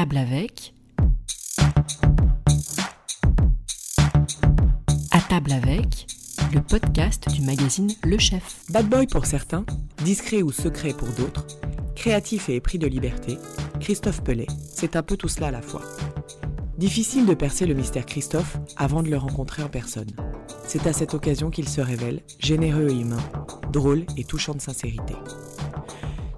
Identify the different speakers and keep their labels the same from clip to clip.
Speaker 1: table avec. À table avec, le podcast du magazine Le Chef.
Speaker 2: Bad boy pour certains, discret ou secret pour d'autres, créatif et épris de liberté, Christophe Pellet, c'est un peu tout cela à la fois. Difficile de percer le mystère Christophe avant de le rencontrer en personne. C'est à cette occasion qu'il se révèle généreux et humain, drôle et touchant de sincérité.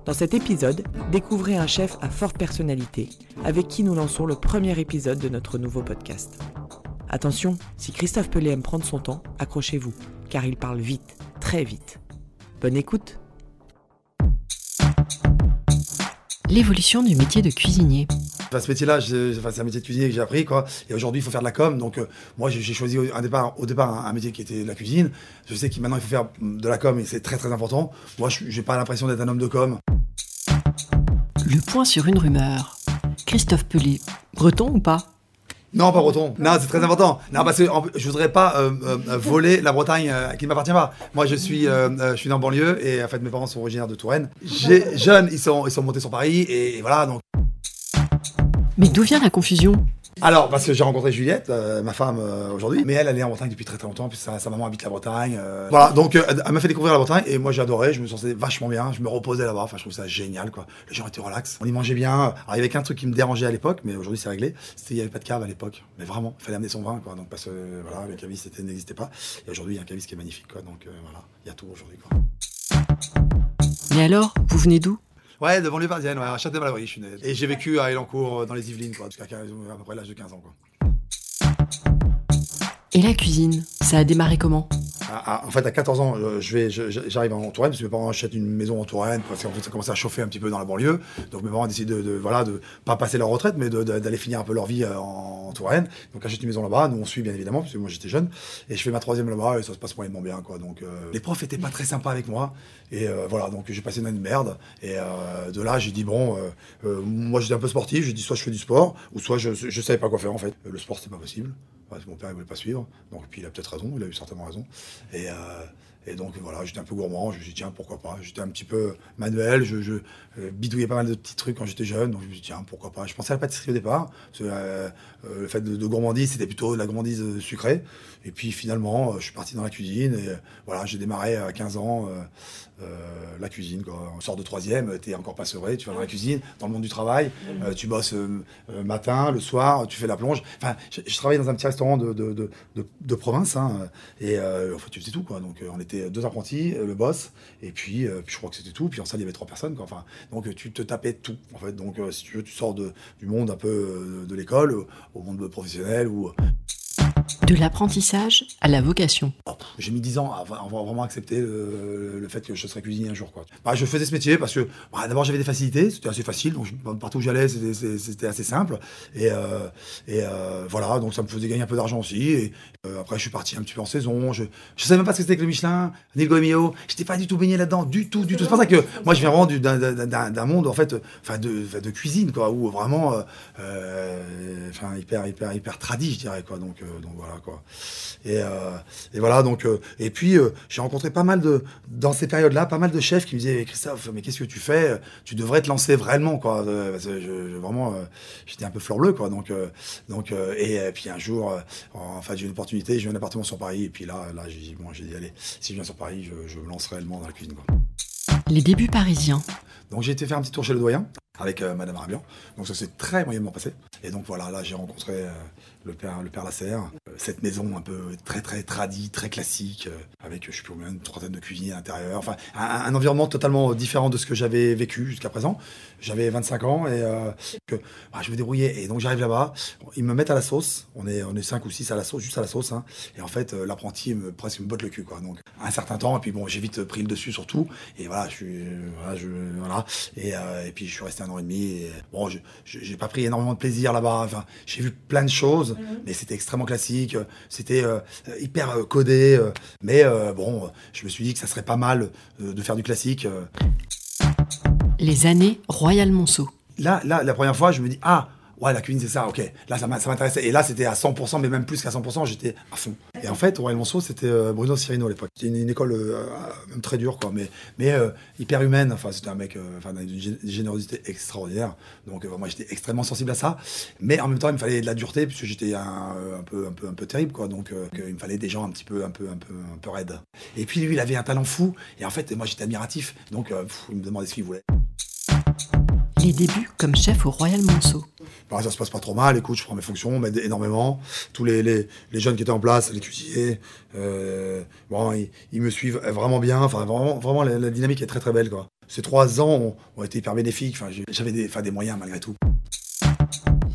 Speaker 2: Dans cet épisode, découvrez un chef à forte personnalité avec qui nous lançons le premier épisode de notre nouveau podcast. Attention, si Christophe Pelé aime prendre son temps, accrochez-vous, car il parle vite, très vite. Bonne écoute
Speaker 1: L'évolution du métier de cuisinier.
Speaker 3: Enfin, ce métier-là, enfin, c'est un métier de cuisinier que j'ai appris, quoi. Et aujourd'hui, il faut faire de la com. Donc, euh, moi, j'ai choisi au, un départ, au départ un, un métier qui était de la cuisine. Je sais que maintenant, il faut faire de la com et c'est très, très important. Moi, je j'ai pas l'impression d'être un homme de com.
Speaker 1: Le point sur une rumeur. Christophe Pelé, breton ou pas?
Speaker 3: Non, pas breton. Non, c'est très important. Non, parce que en- je voudrais pas euh, euh, voler la Bretagne euh, qui ne m'appartient pas. Moi, je suis, je suis dans le banlieue et en fait, mes parents sont originaires de Touraine. J'ai jeunes, ils sont, ils sont montés sur Paris et, et voilà. Donc,
Speaker 1: Mais d'où vient la confusion?
Speaker 3: Alors, parce que j'ai rencontré Juliette, euh, ma femme euh, aujourd'hui, mais elle, elle est en Bretagne depuis très très longtemps, puis sa, sa maman habite la Bretagne. euh. Voilà, donc elle m'a fait découvrir la Bretagne et moi j'ai adoré, je me sentais vachement bien, je me reposais là-bas, enfin je trouve ça génial quoi. Les gens étaient relax, on y mangeait bien. Alors il y avait qu'un truc qui me dérangeait à l'époque, mais aujourd'hui c'est réglé, c'était qu'il n'y avait pas de cave à l'époque, mais vraiment, il fallait amener son vin quoi, donc parce que voilà, le c'était- n'existait pas. Et aujourd'hui il y a un caviste qui est magnifique quoi, donc voilà, il y a tout aujourd'hui quoi.
Speaker 1: Mais alors, vous venez d'où?
Speaker 3: Ouais, devant les parisienne, ouais, à Châtenay-Malabry, je suis né. Et j'ai vécu à Elancourt, euh, dans les Yvelines, quoi, jusqu'à 15 à peu près l'âge de 15 ans, quoi.
Speaker 1: Et la cuisine, ça a démarré comment
Speaker 3: À- à- en fait, à 14 ans, euh, je vais, j'arrive en Touraine parce que mes parents achètent une maison en Touraine parce qu'en fait, ça commençait à chauffer un petit peu dans la banlieue. Donc mes parents décident de, de voilà, de pas passer leur retraite, mais d'aller finir un peu leur vie euh, en, en Touraine. Donc achètent une maison là-bas. Nous on suit bien évidemment parce que moi j'étais jeune et je fais ma troisième là-bas et ça se passe moyennement bien quoi. Donc euh, les profs étaient pas très sympas avec moi et voilà donc j'ai passé une année de merde et de là j'ai dit bon, moi j'étais un peu sportif. J'ai dit soit je fais du sport ou soit je, je savais pas quoi faire en fait. Le sport c'était pas possible. Que mon père ne voulait pas suivre. Donc, puis il a peut-être il a eu certainement raison. Et, euh, et donc voilà, j'étais un peu gourmand. Je me suis dit, tiens, pourquoi pas. J'étais un petit peu manuel. Je, euh, bidouillais pas mal de petits trucs quand j'étais jeune. Donc je me suis dit, tiens, pourquoi pas. Je pensais à la pâtisserie au départ. Euh, euh, le fait de, gourmandise, c'était plutôt de la gourmandise sucrée. Et puis finalement, je suis parti dans la cuisine. Et voilà, j'ai démarré à 15 ans la cuisine. Quoi. On sort de troisième, t'es encore pas sevré. Tu vas dans la cuisine, dans le monde du travail. tu bosses matin, le soir, tu fais la plonge. Enfin, je, travaillais dans un petit restaurant de, de, province. Hein, et en fait, tu faisais tout. Quoi. Donc, on était deux apprentis, euh, le boss, et puis, euh, puis je crois que c'était tout. Puis en salle, il y avait trois personnes. Quoi. Enfin, donc, tu te tapais tout. En fait. Donc, euh, si tu veux, tu sors du monde un peu de l'école au monde professionnel. Où,
Speaker 1: De l'apprentissage à la vocation.
Speaker 3: J'ai mis 10 ans à, à vraiment accepter le, le fait que je serais cuisinier un jour. Bah, je faisais ce métier parce que bah, d'abord j'avais des facilités, c'était assez facile, donc partout où j'allais c'était- assez simple. Et, euh, euh, voilà, donc ça me faisait gagner un peu d'argent aussi. Et euh, après je suis parti un petit peu en saison. Je je savais même pas ce que c'était que le Michelin, ni le Goemio. J'étais pas du tout baigné là-dedans, du tout, du tout. C'est pour ça que moi je viens vraiment du- d'un- monde en fait, de, cuisine quoi, où vraiment, euh, euh, hyper hyper hyper tradi je dirais quoi. Euh, donc voilà quoi. Et, euh, et voilà, donc, euh, et puis euh, j'ai rencontré pas mal de, dans ces périodes-là, pas mal de chefs qui me disaient Christophe, mais qu'est-ce que tu fais? Tu devrais te lancer vraiment, quoi. Parce que je, vraiment, j'étais un peu fleur bleue, quoi. Donc, donc, et, puis un jour, en fait, j'ai une opportunité, j'ai un appartement sur Paris, et puis là, là, j'ai dit bon, j'ai dit allez, si je viens sur Paris, je, je me lance réellement dans la cuisine, quoi.
Speaker 1: Les débuts parisiens.
Speaker 3: Donc j'ai été faire un petit tour chez le doyen avec euh, Madame Arabian. Donc ça s'est très moyennement passé. Et donc voilà, là j'ai rencontré euh, le père, le père Lasserre. Euh, cette maison un peu très très tradie, très classique, avec je sais plus combien, une trentaine de cuisiniers à l'intérieur. Enfin un, environnement totalement différent de ce que j'avais vécu jusqu'à présent. J'avais 25 ans et que bah, je me débrouillais. Et donc j'arrive là-bas, ils me mettent à la sauce. On est on est cinq ou six à la sauce, juste à la sauce. hein. Et en fait l'apprenti me presque me botte le cul. Donc un certain temps et puis bon j'ai vite pris le dessus sur tout. Et voilà je suis voilà et, et puis je suis resté un an et demi. Et, bon je j'ai pas pris énormément de plaisir là-bas. Enfin j'ai vu plein de choses, mais c'était extrêmement classique. C'était euh, hyper euh, codé. euh, mais euh, bon je me suis dit que ça serait pas mal euh, de faire du classique. euh.
Speaker 1: Les années Royal Monceau.
Speaker 3: Là, là, la première fois, je me dis, ah, ouais, la cuisine, c'est ça, ok. Là, ça m'intéressait. Et là, c'était à 100%, mais même plus qu'à 100%, j'étais à fond. Et en fait, Royal Monceau, c'était euh, Bruno Cirino à l'époque. C'était une, école euh, même très dure, quoi, mais, mais euh, hyper humaine. Enfin, c'était un mec euh, enfin, d'une gé- générosité extraordinaire. Donc, euh, moi, j'étais extrêmement sensible à ça. Mais en même temps, il me fallait de la dureté, puisque j'étais un, euh, peu, un, peu, un peu terrible, quoi. Donc, euh, il me fallait des gens un petit peu, un peu, un peu, un peu raides. Et puis, lui, il avait un talent fou. Et en fait, moi, j'étais admiratif. Donc, euh, il me demandait ce qu'il voulait.
Speaker 1: Les débuts comme chef au Royal Monceau.
Speaker 3: Ça se passe pas trop mal, écoute, je prends mes fonctions, on m'aide énormément. Tous les, jeunes qui étaient en place, les cuisiniers, euh, bon, ils, me suivent vraiment bien. Vraiment, vraiment la, dynamique est très très belle. Quoi. Ces trois ans ont, été hyper bénéfiques. J'avais des, des moyens malgré tout.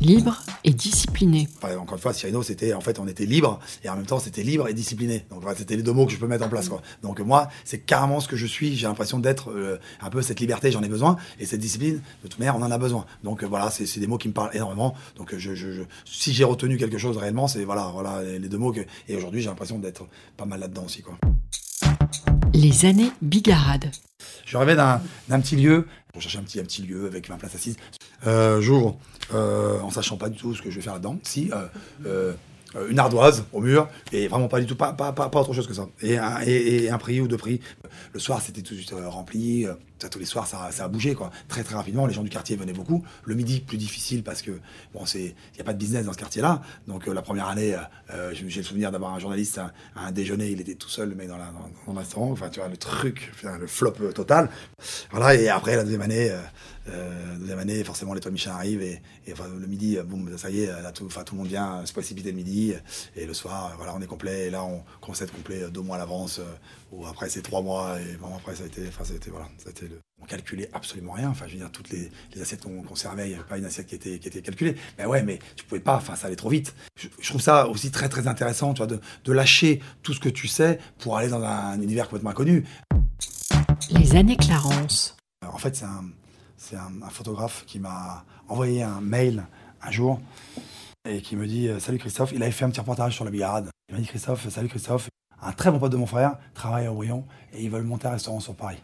Speaker 1: Libre et discipliné.
Speaker 3: Encore une fois, Cyrino, c'était en fait, on était libre et en même temps, c'était libre et discipliné. Donc, c'était les deux mots que je peux mettre en place. Donc, moi, c'est carrément ce que je suis. J'ai l'impression d'être euh, un peu cette liberté, j'en ai besoin. Et cette discipline, de toute manière, on en a besoin. Donc, euh, voilà, c'est des mots qui me parlent énormément. Donc, si j'ai retenu quelque chose réellement, c'est voilà, voilà les, deux mots. Et aujourd'hui, j'ai l'impression d'être pas mal là-dedans aussi. Quoi.
Speaker 1: Les années bigarades.
Speaker 3: Je rêvais d'un petit lieu. Je cherchais un petit, lieu avec ma place assise. Euh, J'ouvre euh, en sachant pas du tout ce que je vais faire là-dedans. Si, euh, euh, une ardoise au mur et vraiment pas du tout, pas, autre chose que ça. Et un, et un prix ou deux prix. Le soir, c'était tout de suite euh, rempli. Tous les soirs, ça, ça a bougé quoi. Très très rapidement. Les gens du quartier venaient beaucoup. Le midi, plus difficile parce que bon, c'est, il n'y a pas de business dans ce quartier-là. Donc euh, la première année, euh, euh, j'ai le souvenir d'avoir un journaliste à, un déjeuner. Il était tout seul, mec dans, la, dans, dans. Enfin, tu vois, le truc, le flop total. Voilà. Et après la deuxième année. deuxième année, forcément, l'étoile Michelin arrive et, et enfin, le midi, boum, ça y est, là, tout, le monde vient se précipiter le midi et le soir, voilà, on est complet. Et là, on commence à être complet deux mois à l'avance ou après c'est trois mois et bon, après ça a été, enfin, ça a été, voilà, ça a été le... On calculait absolument rien. Enfin, je veux dire, toutes les, les assiettes qu'on qu'on servait, il n'y avait pas une assiette qui était, qui était calculée. Mais ouais, mais tu pouvais pas. Enfin, ça allait trop vite. Je, je trouve ça aussi très, très intéressant, tu vois, de, de lâcher tout ce que tu sais pour aller dans un univers complètement inconnu.
Speaker 1: Les années Clarence.
Speaker 3: Alors, en fait, c'est un, c'est un, un photographe qui m'a envoyé un mail un jour et qui me dit euh, Salut Christophe, il avait fait un petit reportage sur la bigarade. Il m'a dit Christophe, salut Christophe, un très bon pote de mon frère travaille à Orion et ils veulent monter un restaurant sur Paris.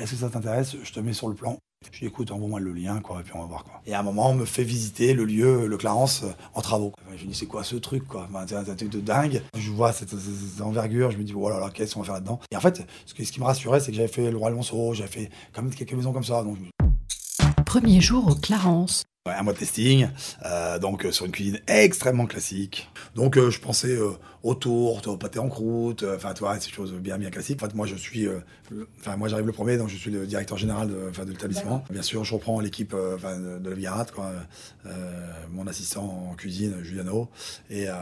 Speaker 3: Est-ce que ça t'intéresse? Je te mets sur le plan. Je dis écoute, envoie-moi le lien, quoi, et puis on va voir, quoi. Et à un moment, on me fait visiter le lieu, le Clarence, euh, en travaux. Enfin, je me dis, c'est quoi ce truc, quoi? Enfin, C'est un, truc de dingue. Je vois cette, cette- cette envergure, je me dis, oh là là, qu'est-ce qu'on va faire là-dedans? Et en fait, ce, qui- ce qui me rassurait, c'est que j'avais fait le Royal Monceau, j'avais fait quand même quelques maisons comme ça. Donc, je
Speaker 1: Premier jour au Clarence.
Speaker 3: Ouais, un mois de testing, euh, donc euh, sur une cuisine extrêmement classique. Donc euh, je pensais euh, aux tourtes, au pâté en croûte, euh, enfin tu vois, ces choses bien bien classiques. En fait, moi je suis, euh, enfin moi j'arrive le premier, donc je suis le directeur général de, de l'établissement. Bien sûr, je reprends l'équipe de, de la Vigarade, quoi. Euh, mon assistant en cuisine, Juliano, et euh,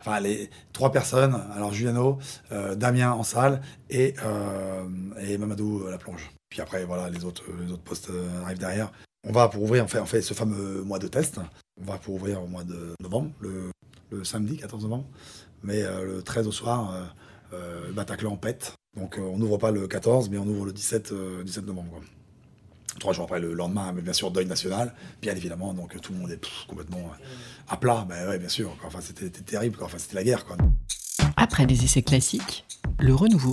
Speaker 3: enfin les trois personnes. Alors Juliano, euh, Damien en salle et euh, et Mamadou euh, la plonge. Puis après voilà les autres les autres postes arrivent derrière. On va pour ouvrir, on fait, fait ce fameux mois de test. On va pour ouvrir au mois de novembre, le, le samedi 14 novembre. Mais euh, le 13 au soir, euh, euh, le Bataclan pète. Donc euh, on n'ouvre pas le 14, mais on ouvre le 17, euh, 17 novembre. Trois jours après, le lendemain, bien sûr, deuil national, bien évidemment. Donc tout le monde est complètement à plat. Ben ouais, bien sûr. Enfin, c'était terrible. Enfin, c'était la guerre.
Speaker 1: Après des essais classiques, le renouveau.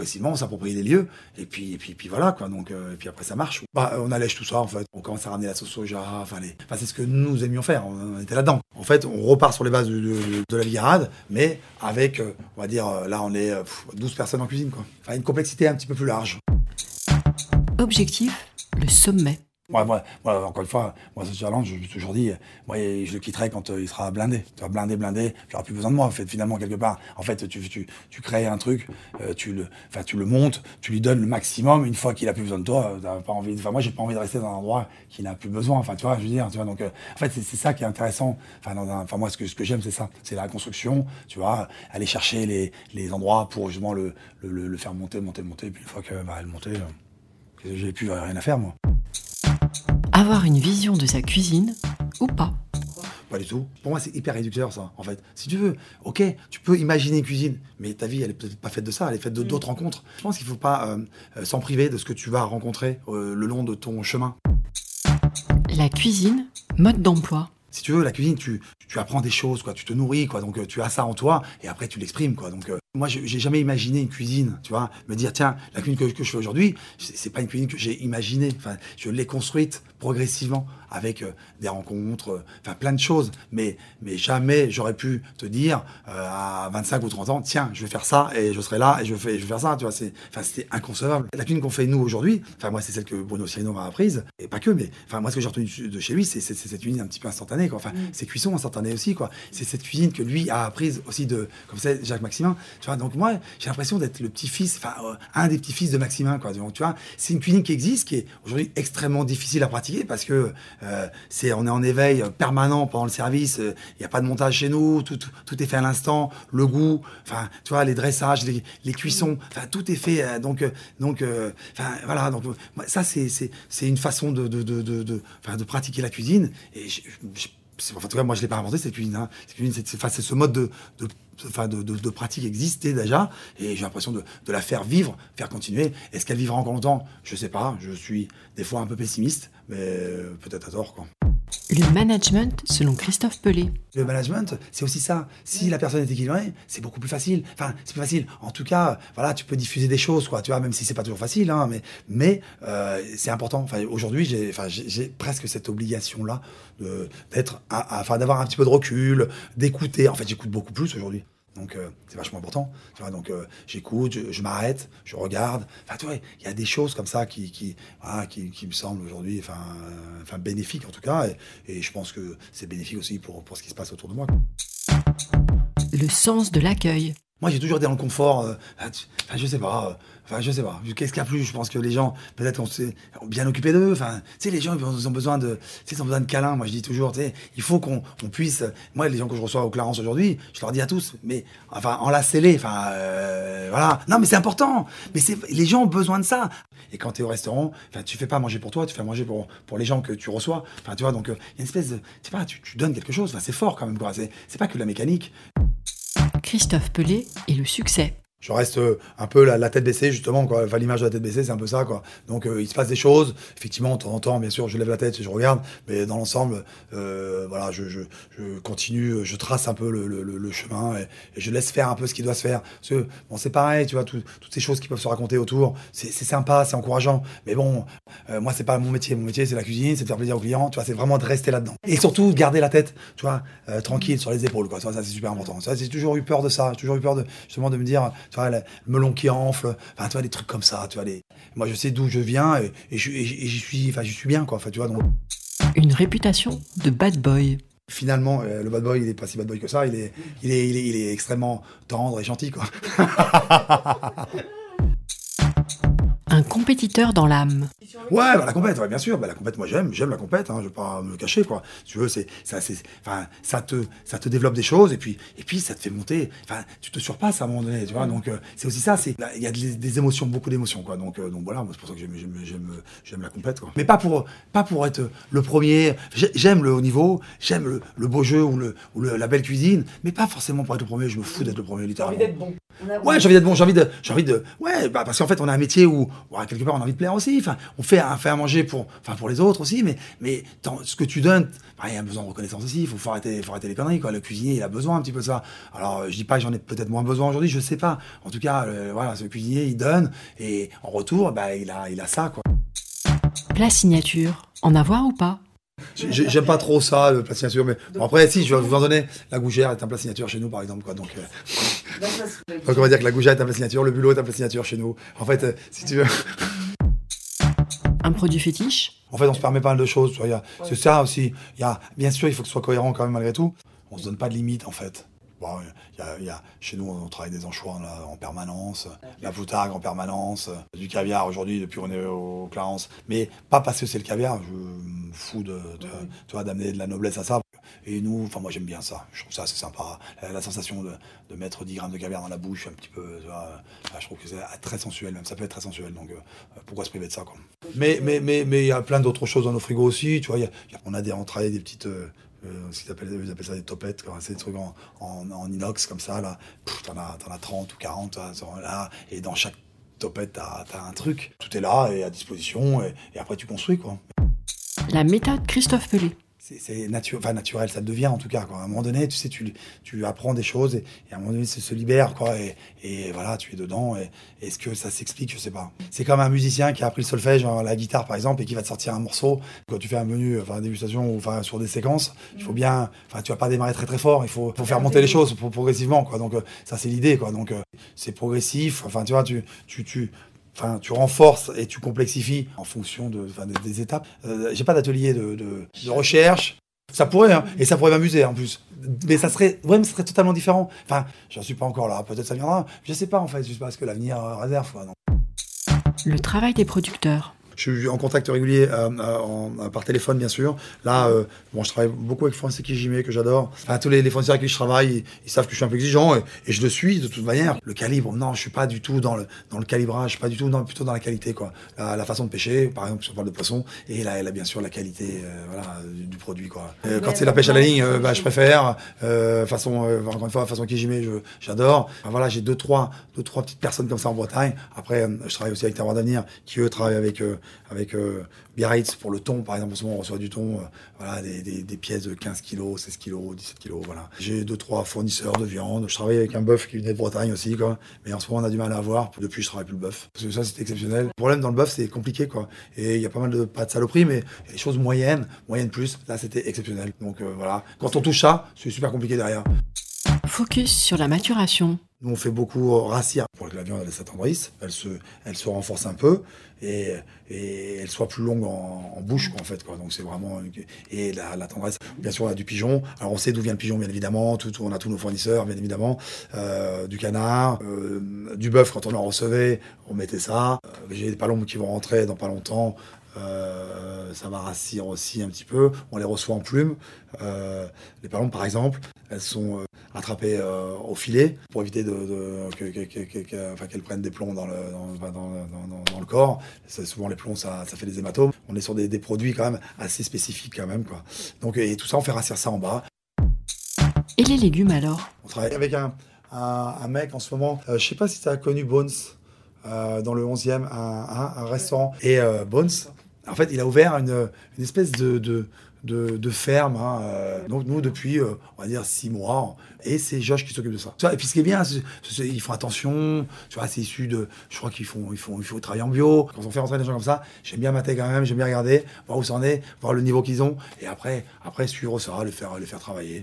Speaker 3: Progressivement, on s'approprie les lieux, et puis, et puis, puis voilà, quoi. Donc, euh, et puis après, ça marche. Bah, on allège tout ça, en fait. On commence à ramener la sauce soja, enfin, les... enfin c'est ce que nous aimions faire. On, était là-dedans. En fait, on repart sur les bases de, de, de la Vigarade, mais avec, euh, on va dire, euh, là, on est euh, pff, 12 personnes en cuisine, quoi. Enfin, une complexité un petit peu plus large.
Speaker 1: Objectif, le sommet.
Speaker 3: Moi, moi, moi, encore une fois, moi, ce challenge, je toujours dit, moi, je le quitterai quand euh, il sera blindé. Tu vois, blindé, blindé, tu n'auras plus besoin de moi, en fait, finalement, quelque part. En fait, tu, tu, tu crées un truc, euh, tu, le, tu le montes, tu lui donnes le maximum. Une fois qu'il a plus besoin de toi, tu pas envie. Enfin, moi, j'ai pas envie de rester dans un endroit qui n'a plus besoin. Enfin, tu vois, je veux dire, tu vois. Donc, euh, en fait, c'est ça qui est intéressant. Enfin, dans enfin, moi, ce que, ce que j'aime, c'est ça. C'est la construction, tu vois, aller chercher les, les endroits pour justement le, le, le, faire monter, monter, monter. Et puis, une fois que va le monter, euh, j'ai plus rien à faire, moi.
Speaker 1: Avoir une vision de sa cuisine ou pas.
Speaker 3: Pas du tout. Pour moi, c'est hyper réducteur, ça, en fait. Si tu veux, ok, tu peux imaginer une cuisine, mais ta vie, elle est peut-être pas faite de ça, elle est faite de d'autres rencontres. Je pense qu'il faut pas euh, euh, s'en priver de ce que tu vas rencontrer euh, le long de ton chemin.
Speaker 1: La cuisine, mode d'emploi.
Speaker 3: Si tu veux, la cuisine, tu, tu apprends des choses, quoi. Tu te nourris, quoi. Donc, euh, tu as ça en toi et après, tu l'exprimes, quoi. Donc, euh, moi, j'ai jamais imaginé une cuisine, tu vois. Me dire, tiens, la cuisine que, je fais aujourd'hui, c'est pas une cuisine que j'ai imaginée. Enfin, je l'ai construite progressivement avec euh, des rencontres, euh, plein de choses. Mais, mais jamais j'aurais pu te dire à 25 ou 30 ans, tiens, je vais faire ça et je serai là et je vais, faire ça, tu vois. C'est, c'était inconcevable. La cuisine qu'on fait nous aujourd'hui, enfin, moi, c'est celle que Bruno Cirino m'a apprise et pas que, mais enfin, moi, ce que j'ai retenu de chez lui, c'est cette cuisine un petit peu instantanée, quoi. Enfin, c'est cuisson instantanée aussi, quoi. C'est cette cuisine que lui a apprise aussi de, comme c'est Jacques Maximin, tu vois. Donc moi, j'ai l'impression d'être le petit-fils, enfin, euh, un des petits-fils de Maximin, quoi. Donc, tu vois, c'est une cuisine qui existe, qui est aujourd'hui extrêmement difficile à pratiquer parce que euh, c'est, on est en éveil permanent pendant le service. Il n'y a pas de montage chez nous, tout, tout, tout est fait à l'instant. Le goût, enfin, tu vois, les dressages, les, les cuissons, enfin, tout est fait. euh, donc, euh, donc, euh, enfin, voilà. Donc, euh, ça, c'est, c'est, c'est une façon de, de, de, de, de, enfin, de pratiquer la cuisine. Et je, je- c'est- en tout cas, moi, je l'ai pas inventé cette cuisine. Hein. C'est, ce mode de, de, enfin, de, pratique existait déjà, et j'ai l'impression de, de la faire vivre, faire continuer. Est-ce qu'elle vivra encore longtemps? Je sais pas. Je suis des fois un peu pessimiste, mais euh, peut-être à tort, quoi.
Speaker 1: Le management selon Christophe Pelé.
Speaker 3: Le management, c'est aussi ça. Si la personne est équilibrée, c'est beaucoup plus facile. Enfin, c'est plus facile. En tout cas, voilà, tu peux diffuser des choses, quoi. Tu vois, même si c'est pas toujours facile, hein, mais euh, c'est important. Enfin, aujourd'hui, j'ai, presque cette obligation-là de d'être, enfin, d'avoir un petit peu de recul, d'écouter. En fait, j'écoute beaucoup plus aujourd'hui. Donc euh, c'est vachement important. Donc euh, j'écoute, je, m'arrête, je regarde. Enfin, tu vois, il y a des choses comme ça qui, qui, qui, me semblent aujourd'hui, enfin, euh, enfin bénéfiques en tout cas. Et, et je pense que c'est bénéfique aussi pour, pour ce qui se passe autour de moi.
Speaker 1: Le sens de l'accueil.
Speaker 3: Moi, j'ai toujours été dans le confort. euh, ah, enfin, je sais pas. euh, Enfin, je sais pas. Qu'est-ce qu'il y a plus? Je pense que les gens, peut-être, on s'est bien occupé d'eux. Enfin, tu sais, les gens, ils ont besoin de, tu sais, ont besoin de câlins. Moi, je dis toujours, tu sais, il faut qu'on on puisse. Moi, les gens que je reçois au Clarence aujourd'hui, je leur dis à tous, mais enfin, enlacez-les. Enfin, euh, voilà. Non, mais c'est important. Mais les gens ont besoin de ça. Et quand tu es au restaurant, enfin, tu fais pas manger pour toi, tu fais manger pour pour les gens que tu reçois. Enfin, tu vois, donc il y a une espèce de, tu pas, tu, donnes quelque chose. Enfin, c'est fort quand même. quoi. C'est pas que la mécanique.
Speaker 1: Christophe Pelé et le succès.
Speaker 3: Je reste euh, un peu la, tête baissée, justement, quoi. L'image de la tête baissée, c'est un peu ça, quoi. Donc, euh, il se passe des choses. Effectivement, de temps en temps, bien sûr, je lève la tête je regarde. Mais dans l'ensemble, euh, voilà, je, je, je continue, je trace un peu le, le, chemin et, je laisse faire un peu ce qui doit se faire. Parce que, bon, c'est pareil, tu vois, tout- toutes ces choses qui peuvent se raconter autour, c'est sympa, c'est encourageant. Mais bon, moi, c'est pas mon métier. Mon métier, c'est la cuisine, c'est de faire plaisir aux clients. Tu vois, c'est vraiment de rester là-dedans. Et surtout, de garder la tête, tu vois, tranquille sur les épaules, quoi. Ça, ça, c'est super important. Ça, j'ai toujours eu peur de ça. J'ai toujours eu peur de, justement, de me dire, tu vois, le melon qui enfle. Enfin, tu vois, des trucs comme ça, tu vois, les... Moi, je sais d'où je viens et, et je- et suis, enfin, suis bien, quoi. Enfin, tu vois, donc.
Speaker 1: Une réputation de bad boy.
Speaker 3: Finalement, euh, le bad boy, il est pas si bad boy que ça. Il est, il est, il est, il est extrêmement tendre et gentil, quoi.
Speaker 1: Un compétiteur dans l'âme.
Speaker 3: Ouais, bah, la compète, ouais, bien sûr. Bah, la compète, moi j'aime, j'aime la compète. Hein, je vais pas me le cacher, quoi. Si tu veux, c'est, ça, c'est, enfin, ça te, ça te développe des choses et puis, et puis ça te fait monter. Enfin, tu te surpasses à un moment donné, tu vois. Donc, euh, c'est aussi ça. C'est, il y a des, des émotions, beaucoup d'émotions, quoi. Donc, euh, donc voilà, moi, c'est pour ça que j'aime, j'aime, j'aime, j'aime la compète, quoi. Mais pas pour, pas pour être le premier. J'ai- J'aime le haut niveau, j'aime le, le beau jeu ou le, ou le- la belle cuisine, mais pas forcément pour être le premier. Je me fous d'être le premier, littéralement. Ouais, j'ai envie d'être bon, j'ai envie de, j'ai envie de, ouais, bah, parce qu'en fait, on a un métier où, ouais, quelque part, on a envie de plaire aussi. Enfin, on fait, un, fait à manger pour, enfin, pour les autres aussi, mais, mais, tant- ce que tu donnes, bah, il y a besoin de reconnaissance aussi. Il faut, faut arrêter, faut arrêter les conneries, quoi. Le cuisinier, il a besoin un petit peu de ça. Alors, je dis pas que j'en ai peut-être moins besoin aujourd'hui, je sais pas. En tout cas, euh, voilà, ce cuisinier, il donne, et en retour, bah, il a, il a ça, quoi.
Speaker 1: Plat signature. En avoir ou pas?
Speaker 3: J'aime pas trop ça, le plat signature, mais bon, après, si, je vais vous en donner. La gougère est un plat signature chez nous, par exemple, quoi. Donc, euh, donc on va dire que la gougère est un plat signature, le bulot est un plat signature chez nous. En fait, euh, si tu veux.
Speaker 1: Un produit fétiche
Speaker 3: En fait, on se permet pas mal de choses. C'est ça aussi. Y a, bien sûr, il faut que ce soit cohérent quand même malgré tout. On se donne pas de limite en fait. Bon, il y a, il y a- chez nous, on travaille des anchois là, en permanence, la poutargue en permanence, du caviar aujourd'hui depuis qu'on est au Clarence. Mais pas parce que c'est le caviar. Je me fous de, de- d'amener de la noblesse à ça. Et nous, enfin moi j'aime bien ça. Je trouve ça c'est sympa. La, la sensation de, de mettre 10 grammes de caviar dans la bouche, un petit peu. Tu vois, enfin, je trouve que c'est très sensuel même. Ça peut être très sensuel. Donc euh, pourquoi se priver de ça quoi? Mais mais mais mais il y a plein d'autres choses dans nos frigos aussi. Tu vois, il y a- il y a- on a des on travaille des petites euh, euh, qu'ils appellent, ils appellent ça des topettes, c'est des trucs en, en, inox comme ça, là. T'en as, as 30 ou 40, là, sont là, et dans chaque topette, t'as as un truc. Tout est là et à disposition, et, et après tu construis, quoi.
Speaker 1: La méthode Christophe Pelé.
Speaker 3: C'est natu enfin, naturel, ça devient en tout cas. Quoi. À un moment donné, tu sais, tu, tu apprends des choses et, à un moment donné, ça se libère. Quoi, et, et voilà, tu es dedans. Et, est-ce que ça s'explique Je sais pas. C'est comme un musicien qui a appris le solfège, hein, la guitare par exemple, et qui va te sortir un morceau. Quand tu fais un menu, enfin, dégustation, enfin, sur des séquences, il faut bien. Enfin, tu vas pas démarrer très très fort. Il faut, faut faire monter les choses progressivement. Quoi. Donc, euh, ça, c'est l'idée. Quoi. Donc, euh, c'est progressif. Enfin, tu vois, tu, tu, tu Enfin, tu renforces et tu complexifies en fonction de, des, étapes. Euh, j'ai pas d'atelier de, recherche. Ça pourrait, hein, et ça pourrait m'amuser en plus. Mais ça serait, ouais, mais ça serait totalement différent. Enfin, j'en suis pas encore là. Peut-être ça viendra. Je sais pas en fait. Je sais pas ce que l'avenir réserve. Quoi,
Speaker 1: Le travail des producteurs.
Speaker 3: Je suis en contact régulier euh, euh, par téléphone, bien sûr. Là, euh, bon, je travaille beaucoup avec Francis Kijime, que j'adore. Enfin, tous les, les fournisseurs avec qui je travaille, ils, savent que je suis un peu exigeant et, je le suis de toute manière. Le calibre, non, je suis pas du tout dans le, dans le calibrage, pas du tout, non, plutôt dans la qualité, quoi. La, façon de pêcher, par exemple, si on parle de poisson, et là, elle a bien sûr la qualité voilà, du, produit, quoi. quand c'est la pêche à la ligne, bah, je préfère. façon, encore une fois, façon Kijime, j'adore. voilà, j'ai deux trois, deux, trois petites personnes comme ça en Bretagne. Après, je travaille aussi avec Terroir d'Avenir, qui eux travaillent avec avec euh, Biarritz pour le thon, par exemple, en ce moment on reçoit du thon, euh, voilà, des, des, pièces de 15 kg, 16 kg, 17 kg, voilà. J'ai deux, trois fournisseurs de viande. Je travaille avec un bœuf qui venait de Bretagne aussi, quoi. Mais en ce moment on a du mal à avoir. Depuis je travaille plus le bœuf. Parce que ça c'est exceptionnel. Le problème dans le bœuf c'est compliqué, quoi. Et il y a pas mal de, pas de saloperies, mais les choses moyennes, moyennes plus, là c'était exceptionnel. Donc euh, voilà. Quand on touche ça, c'est super compliqué derrière.
Speaker 1: Focus sur la maturation.
Speaker 3: Nous, on fait beaucoup racier pour que la viande elle s'attendrisse, elle se, elle se renforce un peu et, et elle soit plus longue en, bouche, en fait. Donc c'est vraiment et la, la, tendresse. Bien sûr, on a du pigeon. Alors on sait d'où vient le pigeon, bien évidemment. Tout, on a tous nos fournisseurs, bien évidemment. Euh, du canard, euh, du bœuf quand on en recevait, on mettait ça. Euh, J'ai des palombes qui vont rentrer dans pas longtemps. Euh, ça va rassir aussi un petit peu. On les reçoit en plumes. Euh, les palombes, par exemple, elles sont euh, attrapées euh, au filet pour éviter de, qu'elles prennent des plombs dans le, dans, dans, dans le corps. Souvent, les plombs, ça, ça, fait des hématomes. On est sur des, des, produits quand même assez spécifiques quand même. Quoi. Donc, et tout ça, on fait rassir ça en bas.
Speaker 1: Et les légumes alors?
Speaker 3: On travaille avec un, un, un, mec en ce moment. je sais pas si tu as connu Bones. dans le 11e, un, un, restaurant. Et Bones, en fait, il a ouvert une, une espèce de, de, de, ferme. Hein, euh, donc nous, depuis, euh, on va dire, six mois. Et c'est Josh qui s'occupe de ça. Et puis ce qui est bien, ils font attention. Tu vois, c'est issu de... Je crois qu'ils font, ils font, il faut travailler en bio. Quand on fait rentrer des gens comme ça, j'aime bien mater quand même, j'aime bien regarder, voir où ça en est, voir le niveau qu'ils ont. Et après, après suivre ça, les faire, les faire travailler.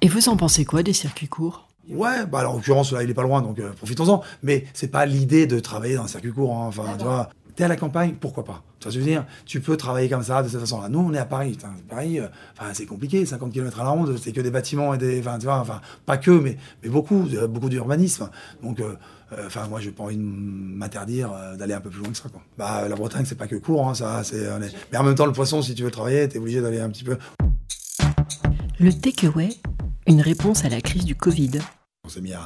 Speaker 1: Et vous en pensez quoi des circuits courts?
Speaker 3: Ouais, bah en l'occurrence là il est pas loin donc euh, profitons-en. Mais c'est pas l'idée de travailler dans un circuit court. Hein. Enfin, tu vois, T'es à la campagne, pourquoi pas? Tu veux dire? Tu peux travailler comme ça, de cette façon-là. Nous, on est à Paris. Paris, euh, enfin, c'est compliqué, 50 km à la ronde, c'est que des bâtiments et des. Enfin, tu vois, enfin, pas que, mais, mais beaucoup, beaucoup d'urbanisme. Donc, euh, euh, enfin, moi, j'ai pas envie de m'interdire d'aller un peu plus loin que ça. Quoi. Bah, la Bretagne, c'est pas que court, hein, ça. C'est, Mais en même temps, le poisson, si tu veux travailler, t'es obligé d'aller un petit peu.
Speaker 1: Le takeaway, une réponse à la crise du Covid.
Speaker 3: On s'est mis à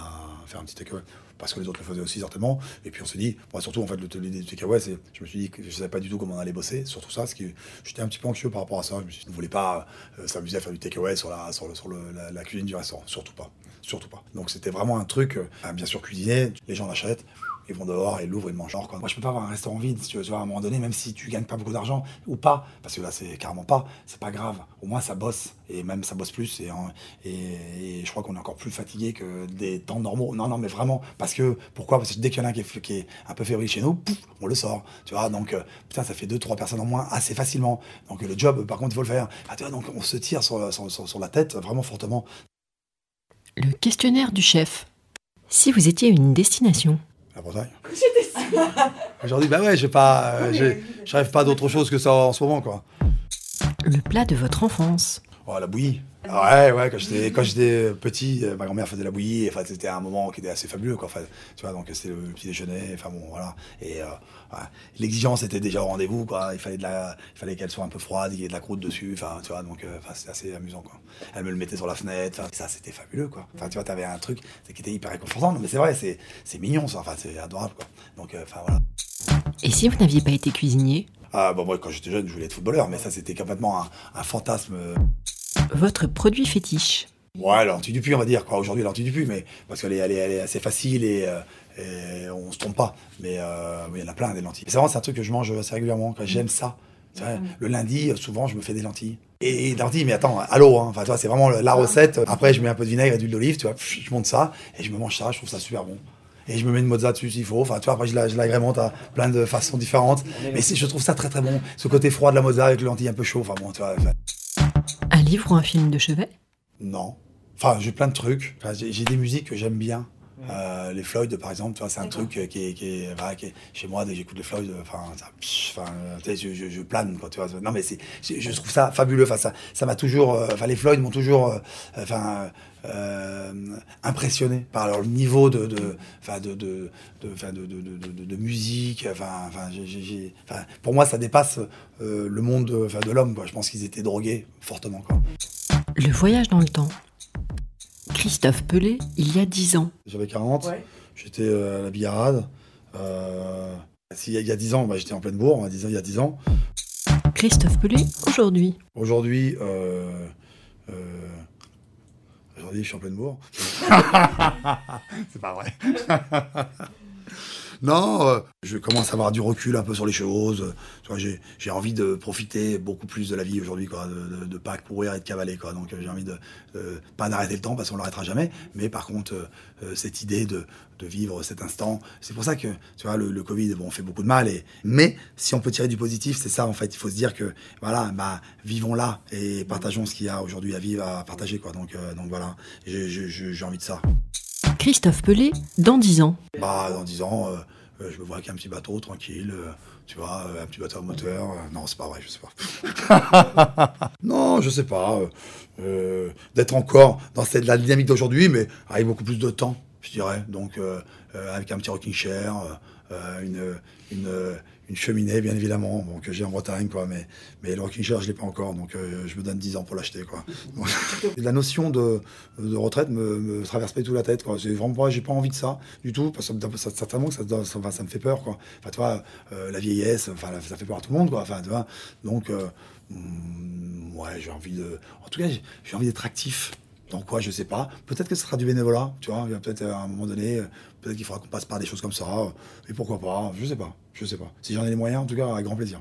Speaker 3: faire un petit takeaway parce que les autres le faisaient aussi certainement. Et puis on s'est dit, moi surtout en fait, du takeaway, c'est, je me suis dit que je savais pas du tout comment on allait bosser, surtout ça, que j'étais un petit peu anxieux par rapport à ça. Je ne voulais pas euh, s'amuser à faire du takeaway sur la, sur, le, le, la, cuisine du restaurant, surtout pas, surtout pas. Donc c'était vraiment un truc, euh, bien sûr cuisiner, les gens l'achètent, ils vont dehors, ils l'ouvrent, ils mangent. Quoi. Moi, je peux pas avoir un restaurant vide, tu veux, à un moment donné, même si tu gagnes pas beaucoup d'argent ou pas, parce que là, c'est carrément pas, c'est pas grave. Au moins, ça bosse, et même ça bosse plus, et, je crois qu'on est encore plus fatigué que des temps normaux. Non, non, mais vraiment, parce que, pourquoi? Parce que dès qu'il y en a un qui est, qui est un peu fébrile chez nous, pouf, on le sort, tu vois, donc, euh, putain, ça fait deux, trois personnes en moins assez facilement. Donc, le job, par contre, il faut le faire. Ah, vois, donc, on se tire sur, la tête vraiment fortement.
Speaker 1: Le questionnaire du chef. Si vous étiez une destination,
Speaker 3: la Bretagne. Aujourd'hui, bah ouais, j'ai pas, euh, je rêve pas d'autre chose que ça en ce moment, quoi.
Speaker 1: Le plat de votre enfance.
Speaker 3: Oh, la bouillie. Ouais, ouais, quand j'étais, quand j'étais petit, euh, ma grand-mère faisait la bouillie, enfin, c'était un moment qui était assez fabuleux, quoi. Enfin, tu vois, donc c'était le petit déjeuner, enfin bon, voilà. Et euh, l'exigence était déjà au rendez-vous, quoi. Il fallait de la, il fallait qu'elle soit un peu froide, qu'il y ait de la croûte dessus, enfin, tu vois, donc, euh, enfin, c'était assez amusant, quoi. Elle me le mettait sur la fenêtre, ça, c'était fabuleux, quoi. Enfin, tu vois, t'avais un truc qui était hyper réconfortant, mais c'est vrai, c'est, c'est mignon, ça, enfin, c'est adorable, quoi. Donc, enfin, voilà.
Speaker 1: Et si vous n'aviez pas été cuisinier?
Speaker 3: Ah, bon, moi, quand j'étais jeune, je voulais être footballeur, mais ça, c'était complètement un, un fantasme
Speaker 1: votre produit fétiche
Speaker 3: Ouais, l'anti du puits, on va dire. Quoi. Aujourd'hui, l'anti du puits, mais parce qu'elle est, elle est, assez facile et, euh, on se trompe pas. Mais euh, il y en a plein des lentilles. C'est vraiment c'est un truc que je mange assez régulièrement. J'aime ça. Le lundi, souvent, je me fais des lentilles. Et leur dit, mais attends, allô, hein. enfin, tu vois, c'est vraiment la recette. Après, je mets un peu de vinaigre et d'huile d'olive, tu vois, je monte ça, et je me mange ça, je trouve ça super bon. Et je me mets une mozza dessus s'il faut. Enfin, tu vois, après, je l'agrémente à plein de façons différentes. Mais je trouve ça très très bon. Ce côté froid de la mozza avec le lentilles un peu chaud. Enfin, bon, tu vois.
Speaker 1: Livre ou un film de chevet?
Speaker 3: Non. Enfin, j'ai plein de trucs. Enfin, j'ai des musiques que j'aime bien. Euh, les Floyd, par exemple, tu vois, c'est un truc qui est, qui, est, qui est, chez moi, dès que j'écoute les Floyd, enfin, enfin je, je, je, plane, quoi, tu vois. Non, mais c'est, je trouve ça fabuleux. Enfin, ça, ça m'a toujours, euh, enfin, les Floyd m'ont toujours, euh, enfin, euh, impressionné par leur niveau de, de, enfin, de, de, de, de, de, musique. Enfin, pour moi, ça dépasse le monde de, de l'homme. Je pense qu'ils étaient drogués fortement. Quoi.
Speaker 1: Le voyage dans le temps. Christophe Pelé, il y a 10 ans.
Speaker 3: J'avais 40, j'étais euh, à la billarade. Euh, il y a 10 ans, bah, j'étais en pleine bourre, il y a 10 ans.
Speaker 1: Christophe Pelé, aujourd'hui
Speaker 3: Aujourd'hui, euh, aujourd'hui, je suis en pleine bourre. C'est pas vrai. Non, euh, je commence à avoir du recul un peu sur les choses. j'ai envie de profiter beaucoup plus de la vie aujourd'hui, quoi, de, de, pas courir et de cavaler, quoi. Donc j'ai envie de, pas d'arrêter le temps parce qu'on l'arrêtera jamais, mais par contre euh, cette idée de, vivre cet instant, c'est pour ça que tu vois le, Covid, bon, fait beaucoup de mal. Et mais si on peut tirer du positif, c'est ça en fait. Il faut se dire que voilà, bah vivons là et partageons ce qu'il y a aujourd'hui à vivre, à partager, quoi. Donc euh, donc voilà, j'ai envie de ça.
Speaker 1: Christophe Pelé, dans 10 ans
Speaker 3: Bah, dans 10 ans, euh, euh, je me vois avec un petit bateau tranquille, euh, tu vois, un petit bateau à moteur. non, c'est pas vrai, je sais pas. non, je sais pas. D'être encore dans cette, la dynamique d'aujourd'hui, mais avec beaucoup plus de temps, je dirais. Donc, avec un petit rocking chair, une, une une cheminée, bien évidemment, bon, que j'ai en Bretagne, quoi. Mais, mais le rocking chair, je l'ai pas encore, donc euh, je me donne 10 ans pour l'acheter, quoi. la notion de, de retraite me, me, traverse pas tout la tête, quoi. C'est vraiment pas, j'ai pas envie de ça du tout, parce que ça, certainement ça, ça, ça, me fait peur, quoi. Enfin, tu vois, euh, la vieillesse, enfin, ça fait peur à tout le monde, quoi. Enfin, tu donc, euh, mm, ouais, j'ai envie de, en tout cas, j'ai envie d'être actif. Donc quoi, je sais pas. Peut-être que ce sera du bénévolat, tu vois. Peut-être à un moment donné, peut-être qu'il faudra qu'on passe par des choses comme ça. Et pourquoi pas Je sais pas. Je sais pas. Si j'en ai les moyens, en tout cas, avec grand plaisir.